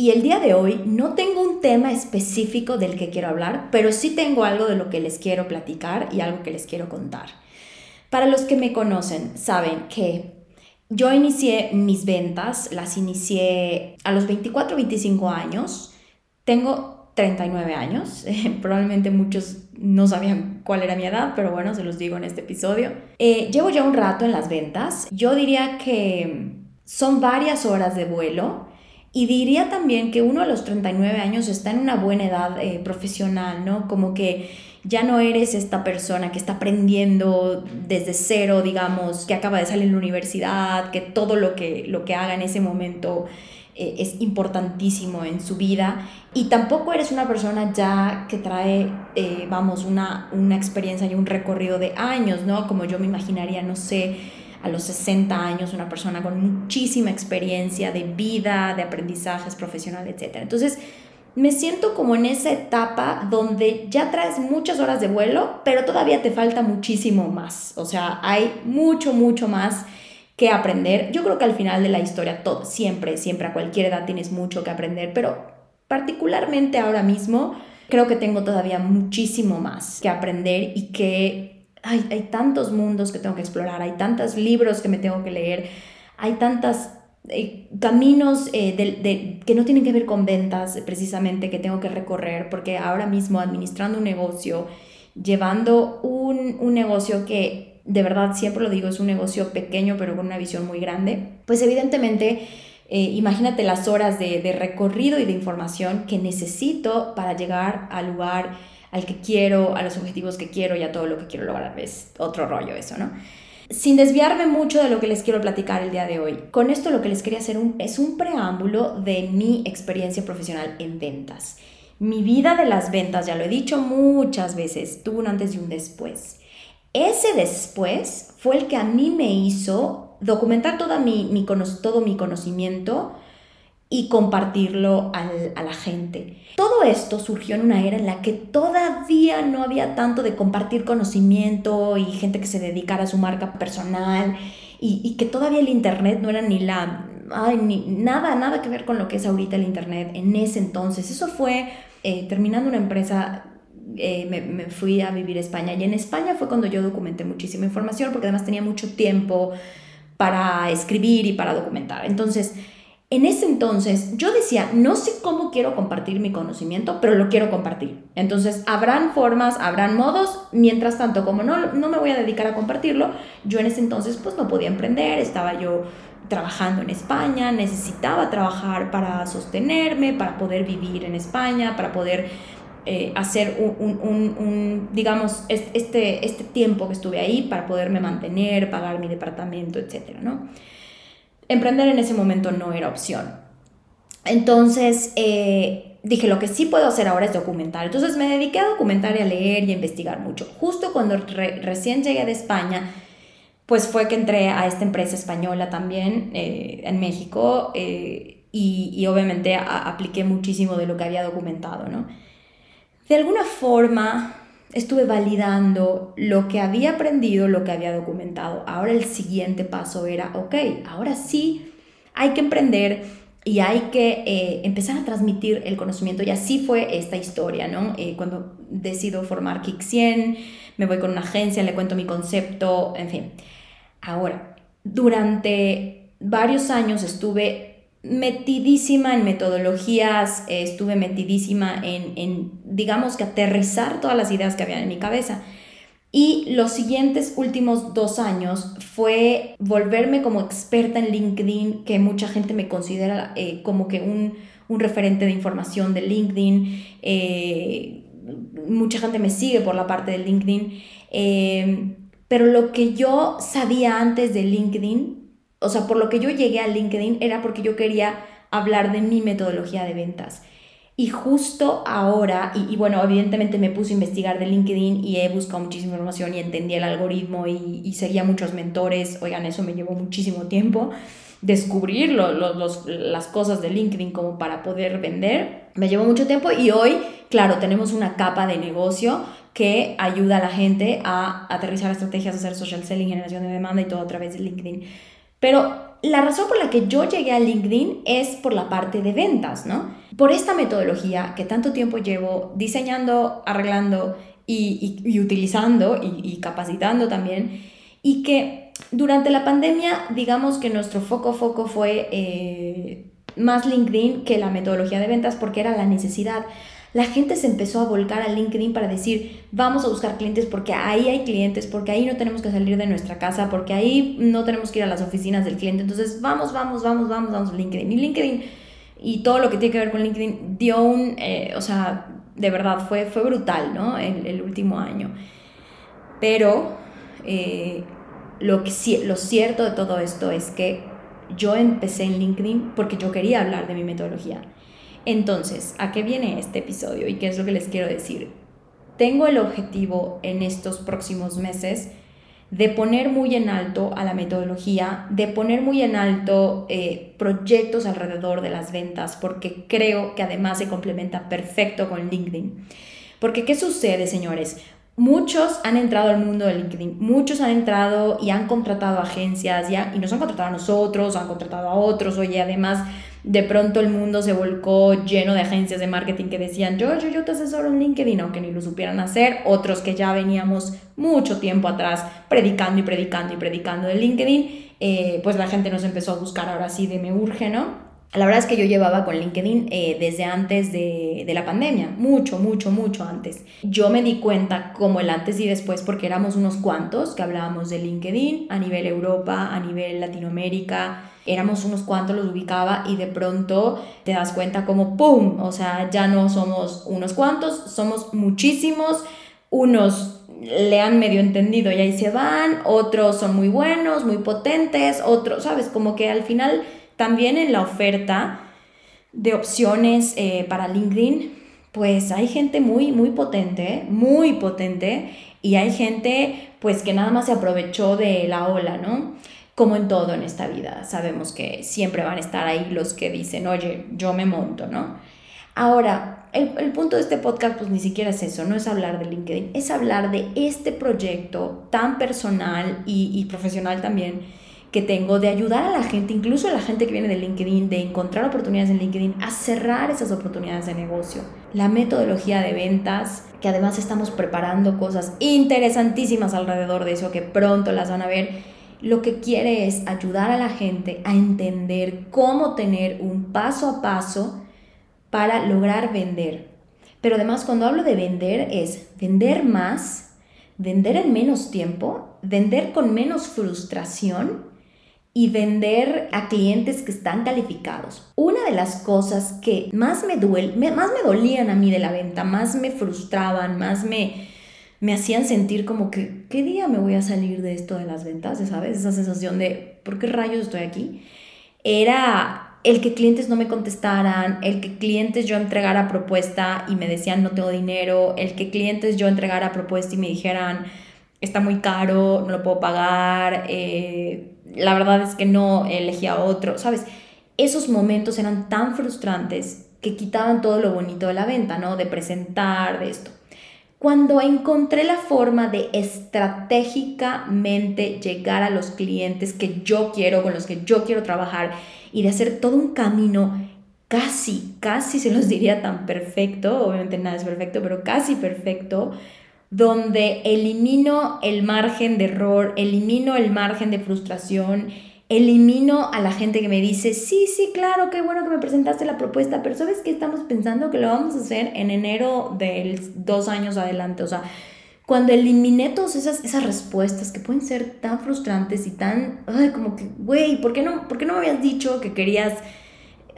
y el día de hoy no tengo un tema específico del que quiero hablar, pero sí tengo algo de lo que les quiero platicar y algo que les quiero contar. Para los que me conocen, saben que yo inicié mis ventas, las inicié a los 24, 25 años. Tengo 39 años. probablemente muchos no sabían cuál era mi edad, pero bueno, se los digo en este episodio. Eh, llevo ya un rato en las ventas. Yo diría que son varias horas de vuelo y diría también que uno a los 39 años está en una buena edad eh, profesional, ¿no? Como que ya no eres esta persona que está aprendiendo desde cero, digamos, que acaba de salir de la universidad, que todo lo que, lo que haga en ese momento eh, es importantísimo en su vida. Y tampoco eres una persona ya que trae, eh, vamos, una, una experiencia y un recorrido de años, ¿no? Como yo me imaginaría, no sé, a los 60 años, una persona con muchísima experiencia de vida, de aprendizajes profesional, etc. Entonces, me siento como en esa etapa donde ya traes muchas horas de vuelo, pero todavía te falta muchísimo más. O sea, hay mucho, mucho más que aprender. Yo creo que al final de la historia, todo, siempre, siempre, a cualquier edad tienes mucho que aprender, pero particularmente ahora mismo, creo que tengo todavía muchísimo más que aprender y que hay, tantos mundos que tengo que explorar, hay tantos libros que me tengo que leer, hay tantos eh, caminos eh, que no tienen que ver con ventas precisamente que tengo que recorrer, porque ahora mismo administrando un negocio, llevando un, un negocio que de verdad siempre lo digo, es un negocio pequeño pero con una visión muy grande, pues evidentemente... Eh, imagínate las horas de, de, recorrido y de información que necesito para llegar al lugar al que quiero, a los objetivos que quiero y a todo lo que quiero lograr. Es otro rollo eso, ¿no? Sin desviarme mucho de lo que les quiero platicar el día de hoy, con esto lo que les quería hacer es un preámbulo de mi experiencia profesional en ventas. Mi vida de las ventas, ya lo he dicho muchas veces, tuvo un antes y un después. Ese después fue el que a mí me hizo documentar toda mi, mi, todo mi conocimiento, y compartirlo a la gente. Todo esto surgió en una era en la que todavía no había tanto de compartir conocimiento y gente que se dedicara a su marca personal y, que todavía el Internet no era ni la... ni, nada, nada que ver con lo que es ahorita el Internet en ese entonces. Eso fue eh, terminando una empresa eh, me, me, fui a vivir a España y en España fue cuando yo documenté muchísima información porque además tenía mucho tiempo para escribir y para documentar. Entonces, en ese entonces yo decía, no sé cómo quiero compartir mi conocimiento, pero lo quiero compartir. Entonces, habrán formas, habrán modos. Mientras tanto, como no, no me voy a dedicar a compartirlo, yo en ese entonces pues no podía emprender, estaba yo trabajando en España, necesitaba trabajar para sostenerme, para poder vivir en España, para poder eh, hacer un, un, un, digamos, este, este tiempo que estuve ahí, para poderme mantener, pagar mi departamento, etcétera, ¿no? Emprender en ese momento no era opción. Entonces eh, dije, lo que sí puedo hacer ahora es documentar. Entonces me dediqué a documentar y a leer y a investigar mucho. Justo cuando recién llegué de España, pues fue que entré a esta empresa española también eh, en México eh, y, obviamente apliqué muchísimo de lo que había documentado, ¿no? De alguna forma estuve validando lo que había aprendido, lo que había documentado. Ahora el siguiente paso era, ok, ahora sí hay que emprender y hay que eh, empezar a transmitir el conocimiento. Y así fue esta historia, ¿no? Eh, cuando decido formar Kick 100, me voy con una agencia, le cuento mi concepto, en fin. Ahora, durante varios años estuve metidísima en metodologías, eh, estuve metidísima en, digamos que aterrizar todas las ideas que había en mi cabeza. Y los siguientes últimos dos años fue volverme como experta en LinkedIn, que mucha gente me considera eh, como que un, referente de información de LinkedIn. Eh, mucha gente me sigue por la parte de LinkedIn. pero lo que yo sabía antes de LinkedIn o sea, por lo que yo llegué a LinkedIn era porque yo quería hablar de mi metodología de ventas. Y justo ahora, y, bueno, evidentemente me puse a investigar de LinkedIn y he buscado muchísima información y entendí el algoritmo y, y seguía muchos mentores. Oigan, eso me llevó muchísimo tiempo. Descubrir las cosas de LinkedIn como para poder vender. Me llevó mucho tiempo y hoy, claro, tenemos una capa de negocio que ayuda a la gente a aterrizar estrategias, hacer social selling, generación de demanda y todo a través de LinkedIn. Pero la razón por la que yo llegué a LinkedIn es por la parte de ventas, ¿no? Por esta metodología que tanto tiempo llevo diseñando, arreglando y, utilizando y, capacitando también, y que durante la pandemia, digamos que nuestro foco, foco fue eh, más LinkedIn que la metodología de ventas porque era la necesidad la gente se empezó a volcar a LinkedIn para decir, vamos a buscar clientes porque ahí hay clientes, porque ahí no tenemos que salir de nuestra casa, porque ahí no tenemos que ir a las oficinas del cliente. Entonces, vamos, vamos, vamos, vamos, vamos a LinkedIn. Y LinkedIn y todo lo que tiene que ver con LinkedIn dio un, eh, o sea, de verdad, fue, fue brutal, ¿no? El, el último año. Pero eh, lo, que, lo cierto de todo esto es que yo empecé en LinkedIn porque yo quería hablar de mi metodología. Entonces, ¿a qué viene este episodio y qué es lo que les quiero decir? Tengo el objetivo en estos próximos meses de poner muy en alto a la metodología, de poner muy en alto eh, proyectos alrededor de las ventas, porque creo que además se complementa perfecto con LinkedIn. Porque ¿qué sucede, señores? Muchos han entrado al mundo de LinkedIn, muchos han entrado y han contratado agencias y, y nos han contratado a nosotros, han contratado a otros, oye, además de pronto el mundo se volcó lleno de agencias de marketing que decían, yo, yo, yo te asesoro en LinkedIn, aunque ni lo supieran hacer, otros que ya veníamos mucho tiempo atrás predicando y predicando y predicando de LinkedIn, eh, pues la gente nos empezó a buscar ahora sí de me urge, ¿no? La verdad es que yo llevaba con LinkedIn eh, desde antes de, de, la pandemia, mucho, mucho, mucho antes. Yo me di cuenta como el antes y después porque éramos unos cuantos que hablábamos de LinkedIn a nivel Europa, a nivel Latinoamérica, éramos unos cuantos, los ubicaba y de pronto te das cuenta como ¡pum! O sea, ya no somos unos cuantos, somos muchísimos, unos le han medio entendido y ahí se van, otros son muy buenos, muy potentes, otros, ¿sabes? Como que al final también en la oferta de opciones eh, para LinkedIn, pues hay gente muy, muy potente, muy potente, y hay gente pues que nada más se aprovechó de la ola, ¿no? como en todo en esta vida, sabemos que siempre van a estar ahí los que dicen, oye, yo me monto, ¿no? Ahora, el, el, punto de este podcast pues ni siquiera es eso, no es hablar de LinkedIn, es hablar de este proyecto tan personal y, y profesional también que tengo de ayudar a la gente, incluso a la gente que viene de LinkedIn, de encontrar oportunidades en LinkedIn, a cerrar esas oportunidades de negocio. La metodología de ventas, que además estamos preparando cosas interesantísimas alrededor de eso, que pronto las van a ver lo que quiere es ayudar a la gente a entender cómo tener un paso a paso para lograr vender. Pero además cuando hablo de vender es vender más, vender en menos tiempo, vender con menos frustración y vender a clientes que están calificados. Una de las cosas que más me, duele, más me dolían a mí de la venta, más me frustraban, más me, me hacían sentir como que, ¿qué día me voy a salir de esto de las ventas? ¿Sabes? Esa sensación de, ¿por qué rayos estoy aquí? Era el que clientes no me contestaran, el que clientes yo entregara propuesta y me decían no tengo dinero, el que clientes yo entregara propuesta y me dijeran está muy caro, no lo puedo pagar, eh, la verdad es que no elegí a otro, ¿sabes? Esos momentos eran tan frustrantes que quitaban todo lo bonito de la venta, ¿no? De presentar, de esto. Cuando encontré la forma de estratégicamente llegar a los clientes que yo quiero, con los que yo quiero trabajar y de hacer todo un camino casi, casi se los diría tan perfecto, obviamente nada es perfecto, pero casi perfecto, donde elimino el margen de error, elimino el margen de frustración, elimino a la gente que me dice, sí, sí, claro, qué bueno que me presentaste la propuesta, pero ¿sabes qué estamos pensando? Que lo vamos a hacer en enero del dos años adelante. O sea, cuando eliminé todas esas, esas respuestas que pueden ser tan frustrantes y tan, ay, como que, güey, ¿por, qué no, ¿por qué no me habías dicho que querías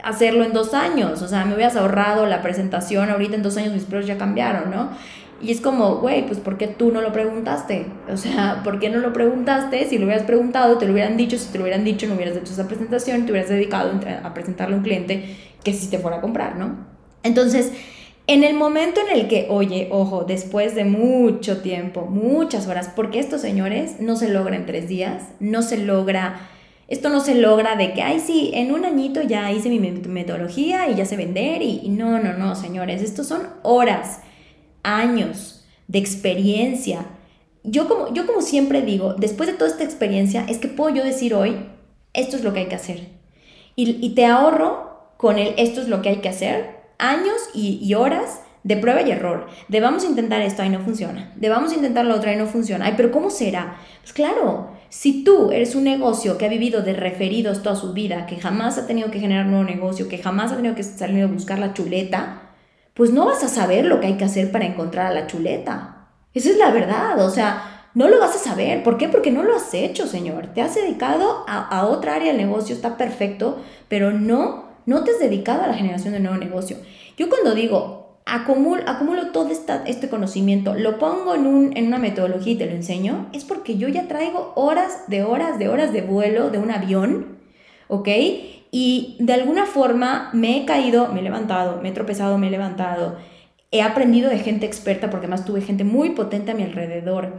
hacerlo en dos años? O sea, me hubieras ahorrado la presentación, ahorita en dos años mis precios ya cambiaron, ¿no? Y es como, güey, pues ¿por qué tú no lo preguntaste? O sea, ¿por qué no lo preguntaste? Si lo hubieras preguntado, te lo hubieran dicho, si te lo hubieran dicho, no hubieras hecho esa presentación, te hubieras dedicado a presentarle a un cliente que sí te fuera a comprar, ¿no? Entonces, en el momento en el que, oye, ojo, después de mucho tiempo, muchas horas, porque estos señores no se logra en tres días, no se logra, esto no se logra de que, ay, sí, en un añito ya hice mi metodología y ya sé vender y, no, no, no, señores, estos son horas, años de experiencia. Yo como, yo como siempre digo, después de toda esta experiencia, es que puedo yo decir hoy, esto es lo que hay que hacer. Y, y te ahorro con el esto es lo que hay que hacer años y, horas de prueba y error, de vamos a intentar esto, y no funciona, de vamos a intentar lo otro, y no funciona, ay, pero ¿cómo será? Pues claro, si tú eres un negocio que ha vivido de referidos toda su vida, que jamás ha tenido que generar un nuevo negocio, que jamás ha tenido que salir a buscar la chuleta, pues no vas a saber lo que hay que hacer para encontrar a la chuleta. Esa es la verdad, o sea, no lo vas a saber. ¿Por qué? Porque no lo has hecho, señor. Te has dedicado a, a otra área del negocio, está perfecto, pero no no te has dedicado a la generación de nuevo negocio. Yo cuando digo, acumulo, acumulo todo este conocimiento, lo pongo en, un, en una metodología y te lo enseño, es porque yo ya traigo horas de horas de horas de vuelo de un avión, ¿ok? Y de alguna forma me he caído, me he levantado, me he tropezado, me he levantado. He aprendido de gente experta porque además tuve gente muy potente a mi alrededor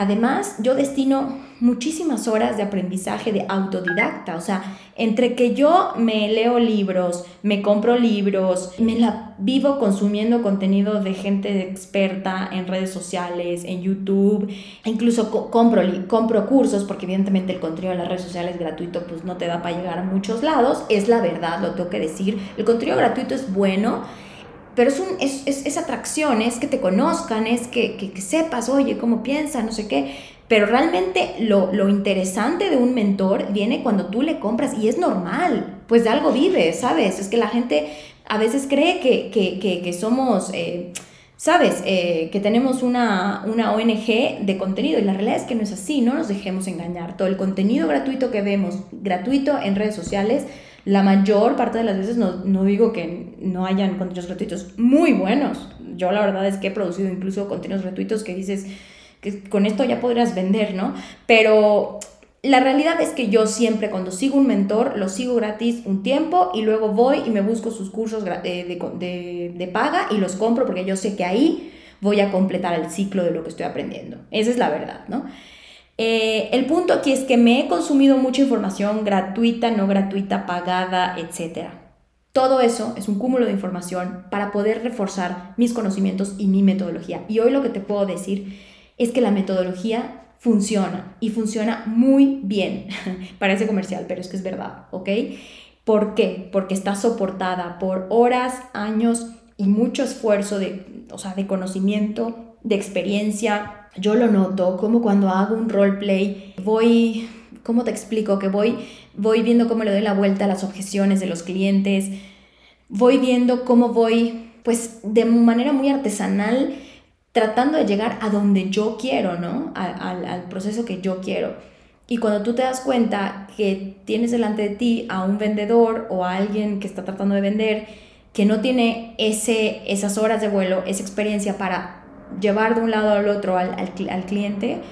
Además, yo destino muchísimas horas de aprendizaje de autodidacta, o sea, entre que yo me leo libros, me compro libros, me la vivo consumiendo contenido de gente experta en redes sociales, en YouTube, incluso compro, compro cursos, porque evidentemente el contenido de las redes sociales gratuito pues no te da para llegar a muchos lados, es la verdad, lo tengo que decir, el contenido gratuito es bueno pero es, es, es, atracción, es que te conozcan, es que, que, sepas, oye, cómo piensa, no sé qué. Pero realmente lo, lo, interesante de un mentor viene cuando tú le compras y es normal, pues de algo vive, ¿sabes? Es que la gente a veces cree que, que, que somos... Eh, ¿Sabes? Eh, que tenemos una, una, ONG de contenido y la realidad es que no es así, no nos dejemos engañar. Todo el contenido gratuito que vemos, gratuito en redes sociales, la mayor parte de las veces no, digo que no hayan contenidos gratuitos muy buenos. Yo la verdad es que he producido incluso contenidos gratuitos que dices que con esto ya podrías vender, ¿no? Pero la realidad es que yo siempre cuando sigo un mentor lo sigo gratis un tiempo y luego voy y me busco sus cursos de, de, de, paga y los compro porque yo sé que ahí voy a completar el ciclo de lo que estoy aprendiendo. Esa es la verdad, ¿no? Eh, el punto aquí es que me he consumido mucha información gratuita, no gratuita, pagada, etc. Todo eso es un cúmulo de información para poder reforzar mis conocimientos y mi metodología. Y hoy lo que te puedo decir es que la metodología funciona y funciona muy bien. Parece comercial, pero es que es verdad, ¿ok? ¿Por qué? Porque está soportada por horas, años y mucho esfuerzo de, o sea, de conocimiento, de experiencia, yo lo noto, como cuando hago un roleplay, voy, ¿cómo te explico? Que voy, voy viendo cómo le doy la vuelta a las objeciones de los clientes, voy viendo cómo voy, pues de manera muy artesanal, tratando de llegar a donde yo quiero, ¿no? Al, al proceso que yo quiero. Y cuando tú te das cuenta que tienes delante de ti a un vendedor o a alguien que está tratando de vender, que no tiene ese, esas horas de vuelo, esa experiencia para llevar de un lado al otro al, al, cliente,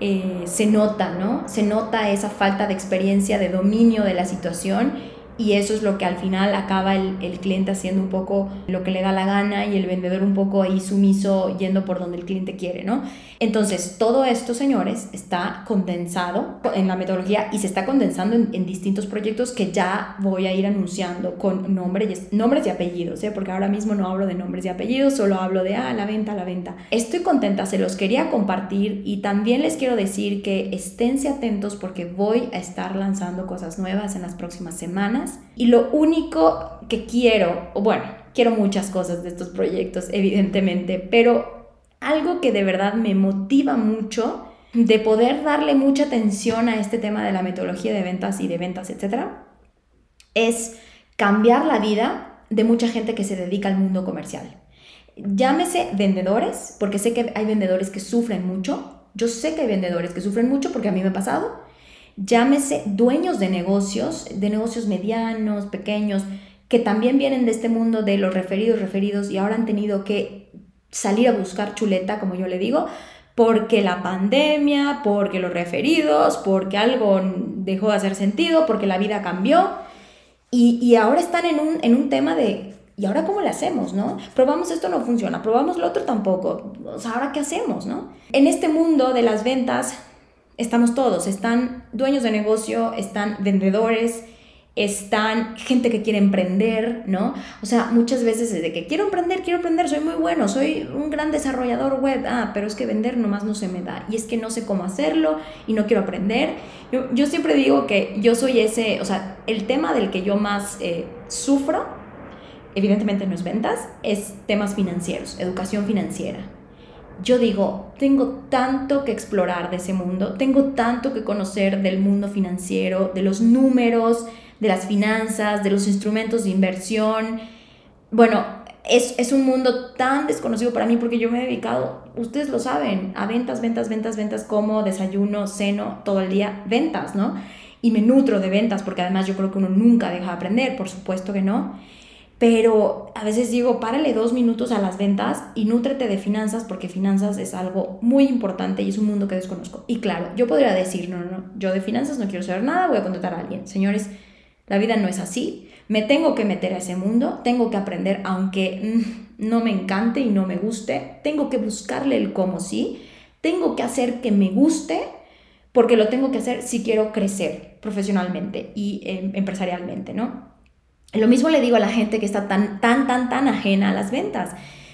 eh, se nota, ¿no? Se nota esa falta de experiencia, de dominio de la situación y eso es lo que al final acaba el, el, cliente haciendo un poco lo que le da la gana y el vendedor un poco ahí sumiso yendo por donde el cliente quiere, ¿no? Entonces, todo esto, señores, está condensado en la metodología y se está condensando en, distintos proyectos que ya voy a ir anunciando con nombres, nombres y apellidos, ¿eh? Porque ahora mismo no hablo de nombres y apellidos, solo hablo de, ah, la venta, la venta. Estoy contenta, se los quería compartir y también les quiero decir que esténse atentos porque voy a estar lanzando cosas nuevas en las próximas semanas y lo único que quiero, bueno, quiero muchas cosas de estos proyectos, evidentemente, pero algo que de verdad me motiva mucho de poder darle mucha atención a este tema de la metodología de ventas y de ventas, etcétera, es cambiar la vida de mucha gente que se dedica al mundo comercial. Llámese vendedores, porque sé que hay vendedores que sufren mucho. Yo sé que hay vendedores que sufren mucho porque a mí me ha pasado llámese dueños de negocios, de negocios medianos, pequeños, que también vienen de este mundo de los referidos, referidos y ahora han tenido que salir a buscar chuleta, como yo le digo, porque la pandemia, porque los referidos, porque algo dejó de hacer sentido, porque la vida cambió y, ahora están en un, en un tema de, ¿y ahora cómo le hacemos, no? Probamos esto, no funciona, probamos lo otro tampoco. O sea, ¿ahora qué hacemos, no? En este mundo de las ventas estamos todos, están dueños de negocio, están vendedores, están gente que quiere emprender, ¿no? O sea, muchas veces es de que quiero emprender, quiero emprender, soy muy bueno, soy un gran desarrollador web, ah, pero es que vender nomás no se me da y es que no sé cómo hacerlo y no quiero aprender. Yo, yo siempre digo que yo soy ese, o sea, el tema del que yo más eh, sufro, evidentemente no es ventas, es temas financieros, educación financiera. Yo digo, tengo tanto que explorar de ese mundo, tengo tanto que conocer del mundo financiero, de los números, de las finanzas, de los instrumentos de inversión. Bueno, es, es, un mundo tan desconocido para mí porque yo me he dedicado, ustedes lo saben, a ventas, ventas, ventas, ventas, como desayuno, ceno, todo el día, ventas, ¿no? Y me nutro de ventas porque además yo creo que uno nunca deja de aprender, por supuesto que no. Pero a veces digo, párale dos minutos a las ventas y nútrete de finanzas porque finanzas es algo muy importante y es un mundo que desconozco. Y claro, yo podría decir, no, no, no, yo de finanzas no quiero saber nada, voy a contratar a alguien. Señores, la vida no es así. Me tengo que meter a ese mundo, tengo que aprender, aunque mm, no me encante y no me guste, tengo que buscarle el cómo sí, tengo que hacer que me guste, porque lo tengo que hacer si quiero crecer profesionalmente y em, empresarialmente, ¿no? Lo mismo le digo a la gente que está tan, tan, tan, tan ajena a las ventas.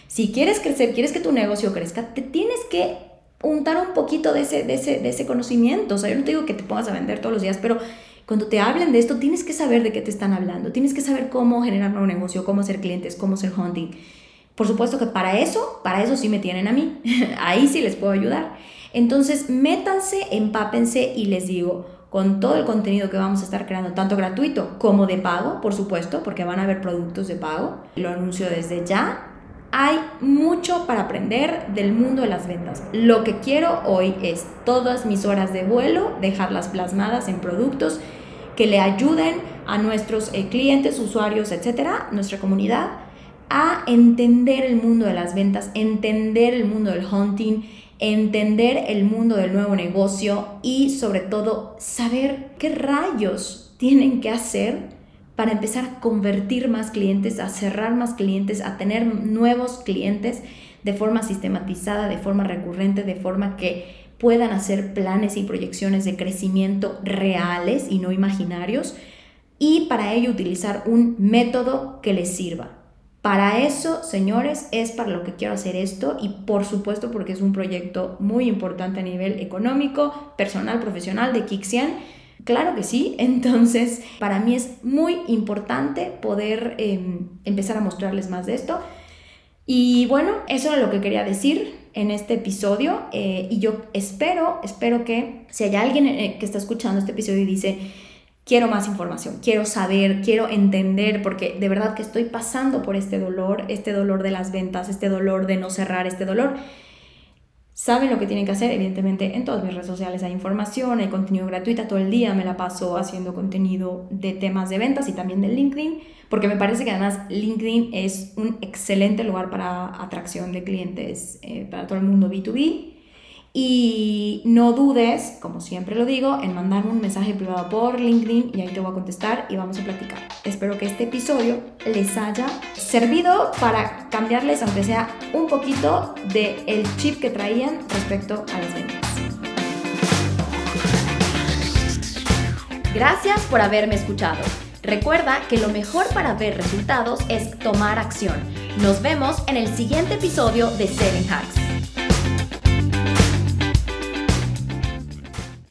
Si quieres crecer, quieres que tu negocio crezca, te tienes que untar un poquito de ese, de ese, de ese conocimiento. O sea, yo no te digo que te pongas a vender todos los días, pero cuando te hablen de esto, tienes que saber de qué te están hablando, tienes que saber cómo generar un negocio, cómo hacer clientes, cómo hacer hunting. Por supuesto que para eso, para eso sí me tienen a mí. Ahí sí les puedo ayudar. Entonces, métanse, empápense y les digo, con todo el contenido que vamos a estar creando, tanto gratuito como de pago, por supuesto, porque van a haber productos de pago. Lo anuncio desde ya. Hay mucho para aprender del mundo de las ventas. Lo que quiero hoy es todas mis horas de vuelo, dejarlas plasmadas en productos que le ayuden a nuestros eh, clientes, usuarios, etcétera, nuestra comunidad, a entender el mundo de las ventas, entender el mundo del hunting, entender el mundo del nuevo negocio y sobre todo saber qué rayos tienen que hacer para empezar a convertir más clientes, a cerrar más clientes, a tener nuevos clientes de forma sistematizada, de forma recurrente, de forma que puedan hacer planes y proyecciones de crecimiento reales y no imaginarios y para ello utilizar un método que les sirva. Para eso, señores, es para lo que quiero hacer esto y por supuesto porque es un proyecto muy importante a nivel económico, personal, profesional de Kixian. Claro que sí, entonces para mí es muy importante poder em, empezar a mostrarles más de esto. Y bueno, eso es lo que quería decir en este episodio eh, y yo espero, espero que si hay alguien eh, que está escuchando este episodio y dice, quiero más información, quiero saber, quiero entender, porque de verdad que estoy pasando por este dolor, este dolor de las ventas, este dolor de no cerrar, este dolor. Saben lo que tienen que hacer, evidentemente en todas mis redes sociales hay información, hay contenido gratuito, todo el día me la paso haciendo contenido de temas de ventas y también de LinkedIn porque me parece que además LinkedIn es un excelente lugar para atracción de clientes eh, para todo el mundo B2B. Y no dudes, como siempre lo digo, en mandarme un mensaje privado por LinkedIn y ahí te voy a contestar y vamos a platicar. Espero que este episodio les haya servido para cambiarles, aunque sea un poquito, del el chip que traían respecto a las ventas. Gracias por haberme escuchado. Recuerda que lo mejor para ver resultados es tomar acción. Nos vemos en el siguiente episodio de Selling Hacks.